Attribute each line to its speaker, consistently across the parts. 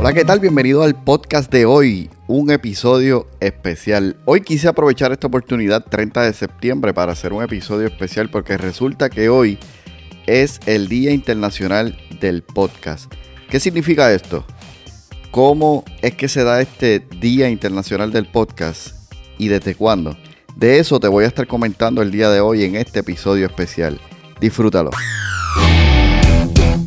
Speaker 1: Hola, ¿qué tal? Bienvenido al podcast de hoy, un episodio especial. Hoy quise aprovechar esta oportunidad 30 de septiembre para hacer un episodio especial porque resulta que hoy es el Día Internacional del Podcast. ¿Qué significa esto? ¿Cómo es que se da este Día Internacional del Podcast y desde cuándo? De eso te voy a estar comentando el día de hoy en este episodio especial. Disfrútalo.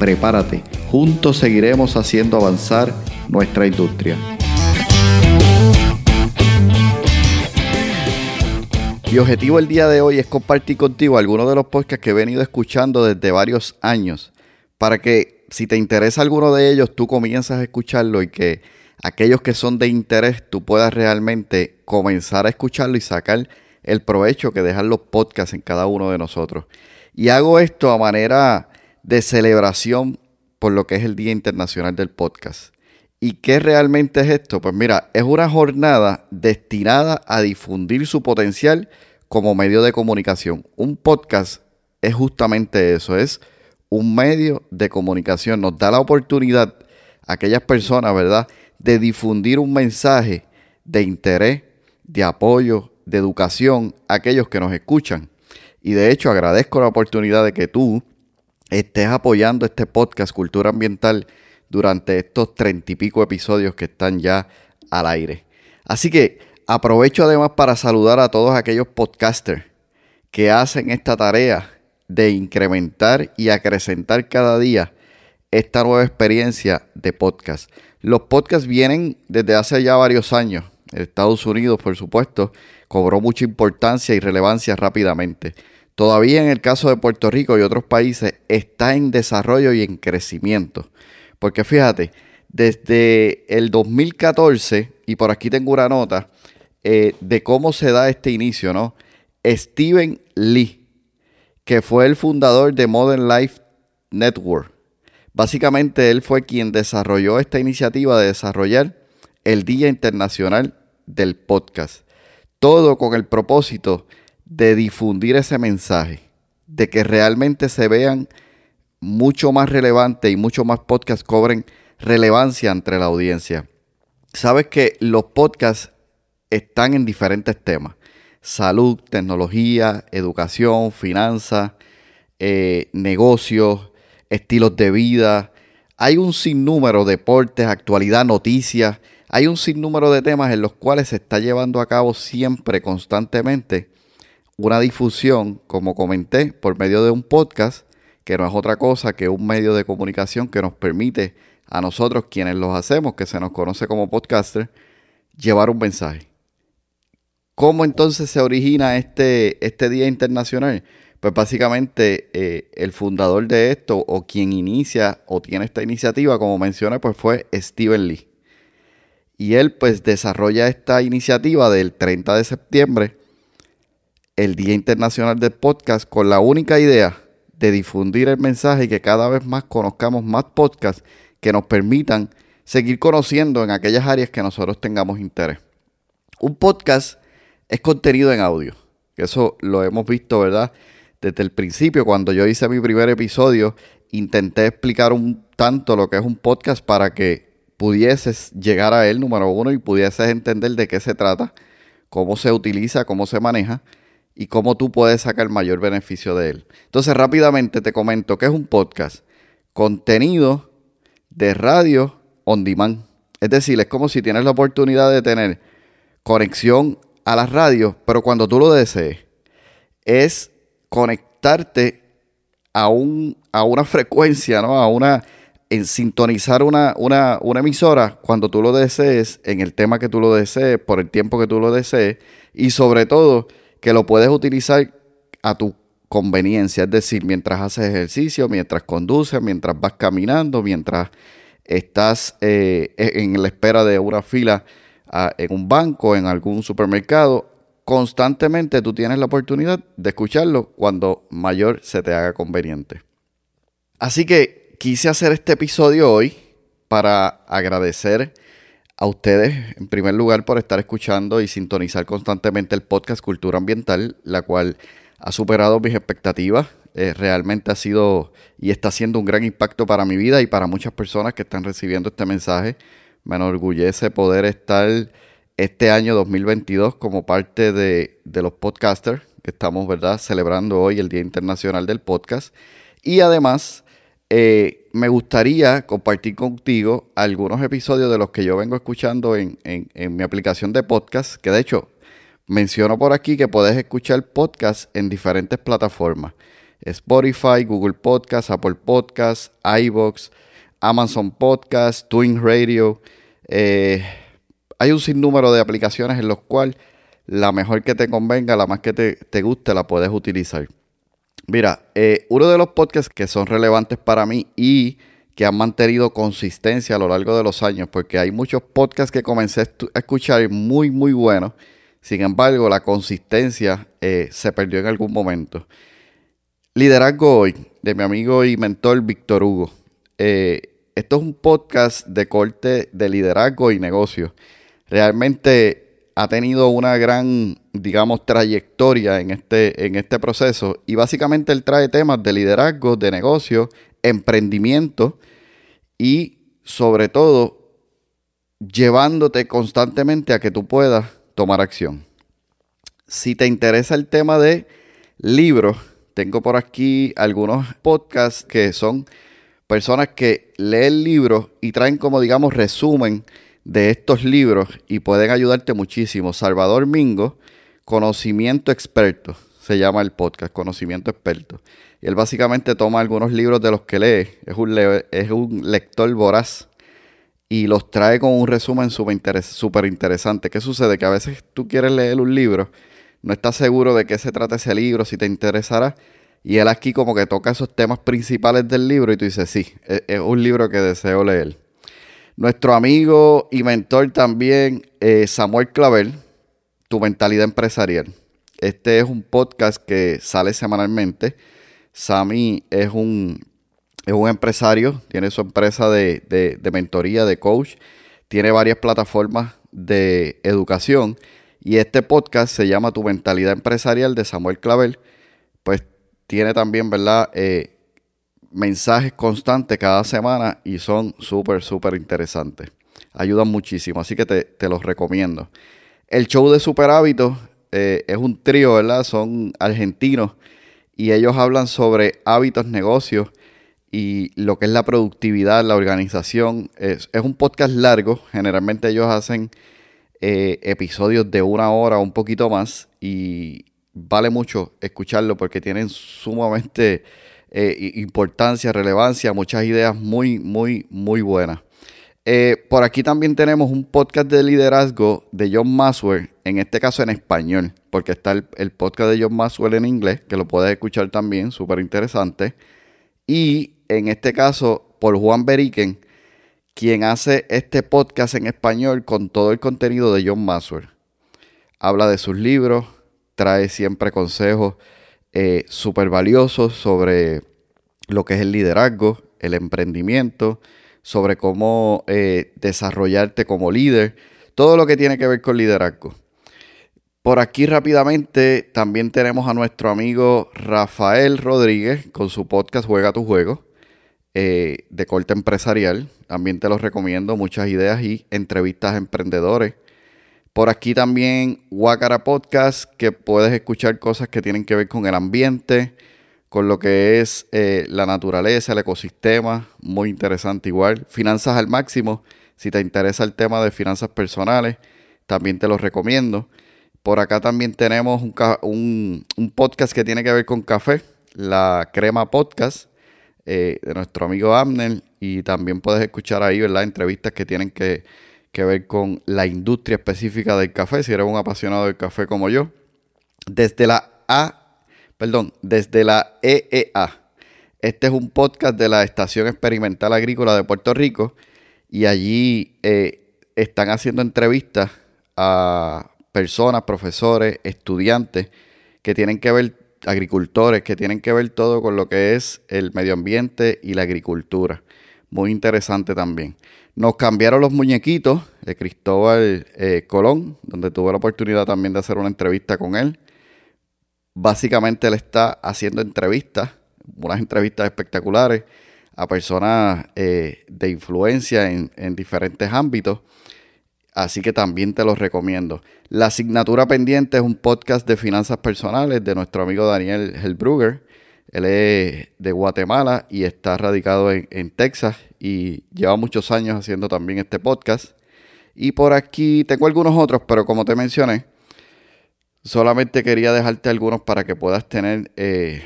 Speaker 1: Prepárate Juntos seguiremos haciendo avanzar nuestra industria. Mi objetivo el día de hoy es compartir contigo algunos de los podcasts que he venido escuchando desde varios años para que si te interesa alguno de ellos tú comienzas a escucharlo y que aquellos que son de interés tú puedas realmente comenzar a escucharlo y sacar el provecho que dejan los podcasts en cada uno de nosotros. Y hago esto a manera de celebración por lo que es el Día Internacional del Podcast. ¿Y qué realmente es esto? Pues mira, es una jornada destinada a difundir su potencial como medio de comunicación. Un podcast es justamente eso, es un medio de comunicación. Nos da la oportunidad a aquellas personas, ¿verdad?, de difundir un mensaje de interés, de apoyo, de educación a aquellos que nos escuchan. Y de hecho agradezco la oportunidad de que tú estés apoyando este podcast Cultura Ambiental durante estos treinta y pico episodios que están ya al aire. Así que aprovecho además para saludar a todos aquellos podcasters que hacen esta tarea de incrementar y acrecentar cada día esta nueva experiencia de podcast. Los podcasts vienen desde hace ya varios años. Estados Unidos, por supuesto, cobró mucha importancia y relevancia rápidamente todavía en el caso de Puerto Rico y otros países está en desarrollo y en crecimiento. Porque fíjate, desde el 2014, y por aquí tengo una nota eh, de cómo se da este inicio, ¿no? Steven Lee, que fue el fundador de Modern Life Network. Básicamente él fue quien desarrolló esta iniciativa de desarrollar el Día Internacional del Podcast. Todo con el propósito de difundir ese mensaje, de que realmente se vean mucho más relevantes y mucho más podcasts cobren relevancia entre la audiencia. Sabes que los podcasts están en diferentes temas. Salud, tecnología, educación, finanzas, eh, negocios, estilos de vida. Hay un sinnúmero de deportes, actualidad, noticias. Hay un sinnúmero de temas en los cuales se está llevando a cabo siempre, constantemente, una difusión, como comenté, por medio de un podcast, que no es otra cosa que un medio de comunicación que nos permite a nosotros, quienes los hacemos, que se nos conoce como podcaster, llevar un mensaje. ¿Cómo entonces se origina este, este Día Internacional? Pues básicamente eh, el fundador de esto o quien inicia o tiene esta iniciativa, como mencioné, pues fue Steven Lee. Y él pues desarrolla esta iniciativa del 30 de septiembre el Día Internacional del Podcast con la única idea de difundir el mensaje y que cada vez más conozcamos más podcasts que nos permitan seguir conociendo en aquellas áreas que nosotros tengamos interés. Un podcast es contenido en audio. Eso lo hemos visto, ¿verdad? Desde el principio, cuando yo hice mi primer episodio, intenté explicar un tanto lo que es un podcast para que pudieses llegar a él, número uno, y pudieses entender de qué se trata, cómo se utiliza, cómo se maneja y cómo tú puedes sacar mayor beneficio de él. Entonces rápidamente te comento que es un podcast, contenido de radio on demand. Es decir, es como si tienes la oportunidad de tener conexión a la radio, pero cuando tú lo desees. Es conectarte a, un, a una frecuencia, ¿no? A una, en sintonizar una, una, una emisora cuando tú lo desees, en el tema que tú lo desees, por el tiempo que tú lo desees, y sobre todo que lo puedes utilizar a tu conveniencia, es decir, mientras haces ejercicio, mientras conduces, mientras vas caminando, mientras estás eh, e, en la espera de una fila ah, en un banco, en algún supermercado, constantemente tú tienes la oportunidad de escucharlo cuando mayor se te haga conveniente. Así que quise hacer este episodio hoy para agradecer a ustedes, en primer lugar, por estar escuchando y sintonizar constantemente el podcast Cultura Ambiental, la cual ha superado mis expectativas. Eh, realmente ha sido y está haciendo un gran impacto para mi vida y para muchas personas que están recibiendo este mensaje. Me enorgullece poder estar este año 2022 como parte de, los podcasters que estamos, ¿verdad?, celebrando hoy el Día Internacional del Podcast. Y además, eh, me gustaría compartir contigo algunos episodios de los que yo vengo escuchando en, en, mi aplicación de podcast, que de hecho menciono por aquí que puedes escuchar podcast en diferentes plataformas. Spotify, Google Podcast, Apple Podcast, iBox, Amazon Podcast, Twin Radio. Eh, hay un sinnúmero de aplicaciones en los cuales la mejor que te convenga, la más que te, guste, la puedes utilizar. Mira, eh, uno de los podcasts que son relevantes para mí y que han mantenido consistencia a lo largo de los años, porque hay muchos podcasts que comencé a escuchar muy, muy buenos. Sin embargo, la consistencia eh, se perdió en algún momento. Liderazgo hoy, de mi amigo y mentor Víctor Hugo. Eh, esto es un podcast de corte de liderazgo y negocio realmente ha tenido una gran, digamos, trayectoria en este, en este proceso y básicamente él trae temas de liderazgo, de negocio, emprendimiento y sobre todo llevándote constantemente a que tú puedas tomar acción. Si te interesa el tema de libros, tengo por aquí algunos podcasts que son personas que leen libros y traen como digamos resumen de estos libros y pueden ayudarte muchísimo. Salvador Mingo, Conocimiento Experto, se llama el podcast, Conocimiento Experto. Y él básicamente toma algunos libros de los que lee, es un, es un lector voraz y los trae con un resumen súper interesante. ¿Qué sucede? Que a veces tú quieres leer un libro, no estás seguro de qué se trata ese libro, si te interesará. Y él aquí como que toca esos temas principales del libro y tú dices, sí, es, es un libro que deseo leer. Nuestro amigo y mentor también, eh, Samuel Clavel, Tu Mentalidad Empresarial. Este es un podcast que sale semanalmente. Sammy es un, es un empresario, tiene su empresa de, de, mentoría, de coach, tiene varias plataformas de educación y este podcast se llama Tu Mentalidad Empresarial de Samuel Clavel. Pues tiene también, ¿verdad? Eh, mensajes constantes cada semana y son súper, súper interesantes. Ayudan muchísimo, así que te, los recomiendo. El show de Super Hábitos eh, es un trío, ¿verdad? Son argentinos y ellos hablan sobre hábitos, negocios y lo que es la productividad, la organización. Es, un podcast largo, generalmente ellos hacen eh, episodios de una hora o un poquito más y vale mucho escucharlo porque tienen sumamente eh, importancia, relevancia, muchas ideas muy, muy, muy buenas. Eh, por aquí también tenemos un podcast de liderazgo de John Maswell, en este caso en español, porque está el, podcast de John Maswell en inglés, que lo puedes escuchar también, súper interesante. Y en este caso por Juan Beriken, quien hace este podcast en español con todo el contenido de John Maswell. Habla de sus libros, trae siempre consejos eh, súper valiosos sobre lo que es el liderazgo, el emprendimiento, sobre cómo eh, desarrollarte como líder, todo lo que tiene que ver con liderazgo. Por aquí rápidamente también tenemos a nuestro amigo Rafael Rodríguez con su podcast Juega tu juego eh, de corte empresarial. También te los recomiendo, muchas ideas y entrevistas a emprendedores. Por aquí también Wakara Podcast, que puedes escuchar cosas que tienen que ver con el ambiente, con lo que es eh, la naturaleza, el ecosistema, muy interesante igual. Finanzas al máximo, si te interesa el tema de finanzas personales, también te lo recomiendo. Por acá también tenemos un, podcast que tiene que ver con café, la Crema Podcast, eh, de nuestro amigo Amner, y también puedes escuchar ahí, ¿verdad? Entrevistas que tienen que que ver con la industria específica del café, si eres un apasionado del café como yo. Desde la A, perdón, desde la EEA. Este es un podcast de la Estación Experimental Agrícola de Puerto Rico y allí eh, están haciendo entrevistas a personas, profesores, estudiantes que tienen que ver, agricultores, que tienen que ver todo con lo que es el medio ambiente y la agricultura. Muy interesante también. Nos cambiaron los muñequitos de Cristóbal eh, Colón, donde tuve la oportunidad también de hacer una entrevista con él. Básicamente él está haciendo entrevistas, unas entrevistas espectaculares a personas eh, de influencia en, diferentes ámbitos. Así que también te los recomiendo. La asignatura pendiente es un podcast de finanzas personales de nuestro amigo Daniel Helbrugger. Él es de Guatemala y está radicado en, Texas y lleva muchos años haciendo también este podcast. Y por aquí tengo algunos otros, pero como te mencioné, solamente quería dejarte algunos para que puedas tener eh,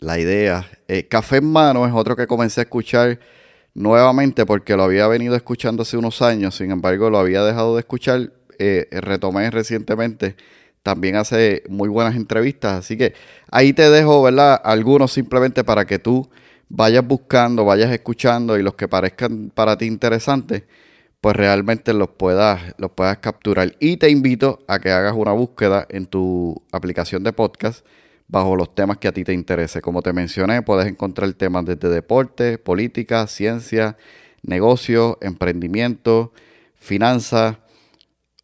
Speaker 1: la idea. Eh, Café en mano es otro que comencé a escuchar nuevamente porque lo había venido escuchando hace unos años, sin embargo lo había dejado de escuchar, eh, retomé recientemente también hace muy buenas entrevistas. Así que ahí te dejo, ¿verdad? Algunos simplemente para que tú vayas buscando, vayas escuchando y los que parezcan para ti interesantes, pues realmente los puedas, los puedas capturar. Y te invito a que hagas una búsqueda en tu aplicación de podcast bajo los temas que a ti te interese. Como te mencioné, puedes encontrar temas desde deporte, política, ciencia, negocio, emprendimiento, finanzas,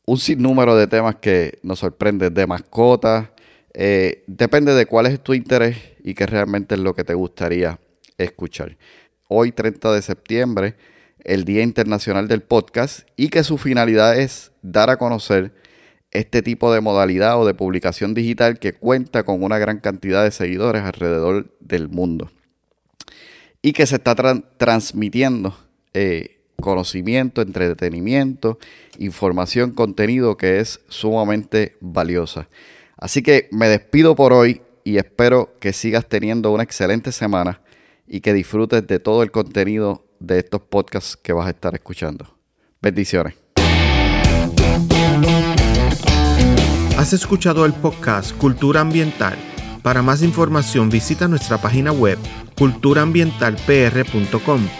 Speaker 1: un sinnúmero de temas que nos sorprenden, de mascotas. Eh, depende de cuál es tu interés y qué realmente es lo que te gustaría escuchar. Hoy, 30 de septiembre, el Día Internacional del Podcast y que su finalidad es dar a conocer este tipo de modalidad o de publicación digital que cuenta con una gran cantidad de seguidores alrededor del mundo y que se está transmitiendo eh, conocimiento, entretenimiento, información, contenido que es sumamente valiosa. Así que me despido por hoy y espero que sigas teniendo una excelente semana y que disfrutes de todo el contenido de estos podcasts que vas a estar escuchando. Bendiciones.
Speaker 2: Has escuchado el podcast Cultura Ambiental. Para más información visita nuestra página web culturaambientalpr.com